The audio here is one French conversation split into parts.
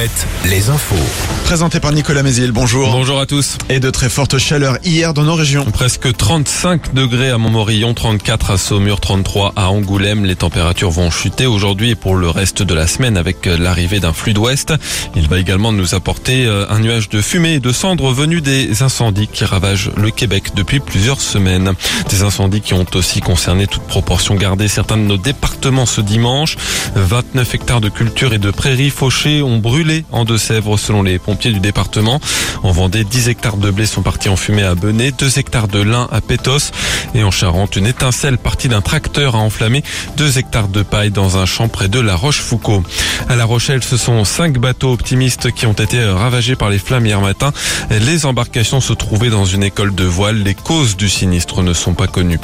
Alouette, les infos. Présenté par Nicolas Mézil, bonjour. Bonjour à tous. Et de très fortes chaleurs hier dans nos régions. Presque 35 degrés à Montmorillon, 34 à Saumur, 33 à Angoulême. Les températures vont chuter aujourd'hui et pour le reste de la semaine avec l'arrivée d'un flux d'ouest. Il va également nous apporter euh, un nuage de fumée et de cendres venus des incendies qui ravagent le Québec depuis plusieurs semaines. Des incendies qui ont aussi concerné toute proportion gardée certains de nos départements ce dimanche. 29 hectares de culture et de prairies fauchées ont brûlé en Deux-Sèvres selon les pompiers du département. En Vendée, 10 hectares de blé sont partis en fumée à Benet, 2 hectares de lin à Pétos et en Charente, une étincelle partie d'un tracteur a enflammé 2 hectares de paille dans un champ près de la Rochefoucauld. À La Rochelle, ce sont 5 bateaux optimistes qui ont été ravagés par les flammes hier matin. Les embarcations se trouvaient dans une école de voile. Les causes du sinistre ne sont pas connues.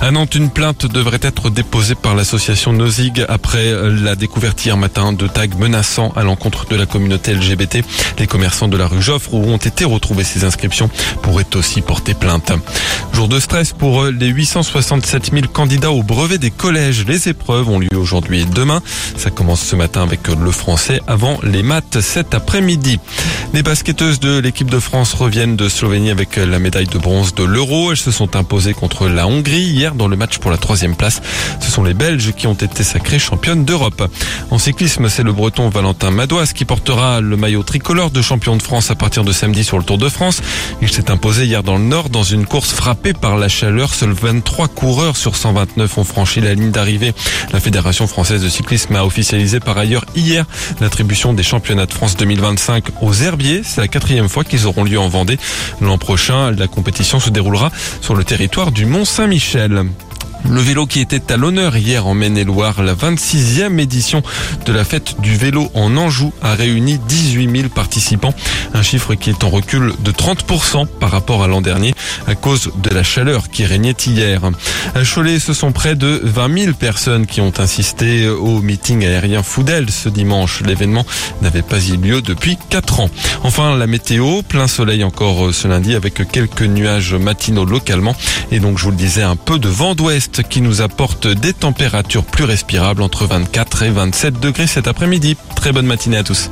À Nantes, une plainte devrait être déposée par l'association Nozig après la découverte hier matin de tags menaçants à l'encontre de la communauté LGBT. Les commerçants de la rue Joffre où ont été retrouvées ces inscriptions pourraient aussi porter plainte. Jour de stress pour les 867 000 candidats au brevet des collèges. Les épreuves ont lieu aujourd'hui et demain. Ça commence ce matin avec le français avant les maths cet après-midi. Les basketteuses de l'équipe de France reviennent de Slovénie avec la médaille de bronze de l'Euro. Elles se sont imposées contre la Hongrie dans le match pour la troisième place. Ce sont les Belges qui ont été sacrés championnes d'Europe. En cyclisme, c'est le breton Valentin Madouas qui portera le maillot tricolore de champion de France à partir de samedi sur le Tour de France. Il s'est imposé hier dans le Nord dans une course frappée par la chaleur. Seuls 23 coureurs sur 129 ont franchi la ligne d'arrivée. La Fédération française de cyclisme a officialisé par ailleurs hier l'attribution des championnats de France 2025 aux herbiers. C'est la quatrième fois qu'ils auront lieu en Vendée. L'an prochain, la compétition se déroulera sur le territoire du Mont-Saint-Michel. Emblem. Le vélo qui était à l'honneur hier en Maine-et-Loire, la 26e édition de la fête du vélo en Anjou a réuni 18 000 participants, un chiffre qui est en recul de 30% par rapport à l'an dernier à cause de la chaleur qui régnait hier. À Cholet, ce sont près de 20 000 personnes qui ont assisté au meeting aérien Foudel ce dimanche. L'événement n'avait pas eu lieu depuis 4 ans. Enfin, la météo, plein soleil encore ce lundi avec quelques nuages matinaux localement et donc je vous le disais un peu de vent d'ouest qui nous apporte des températures plus respirables entre 24 et 27 degrés cet après-midi? Très bonne matinée à tous.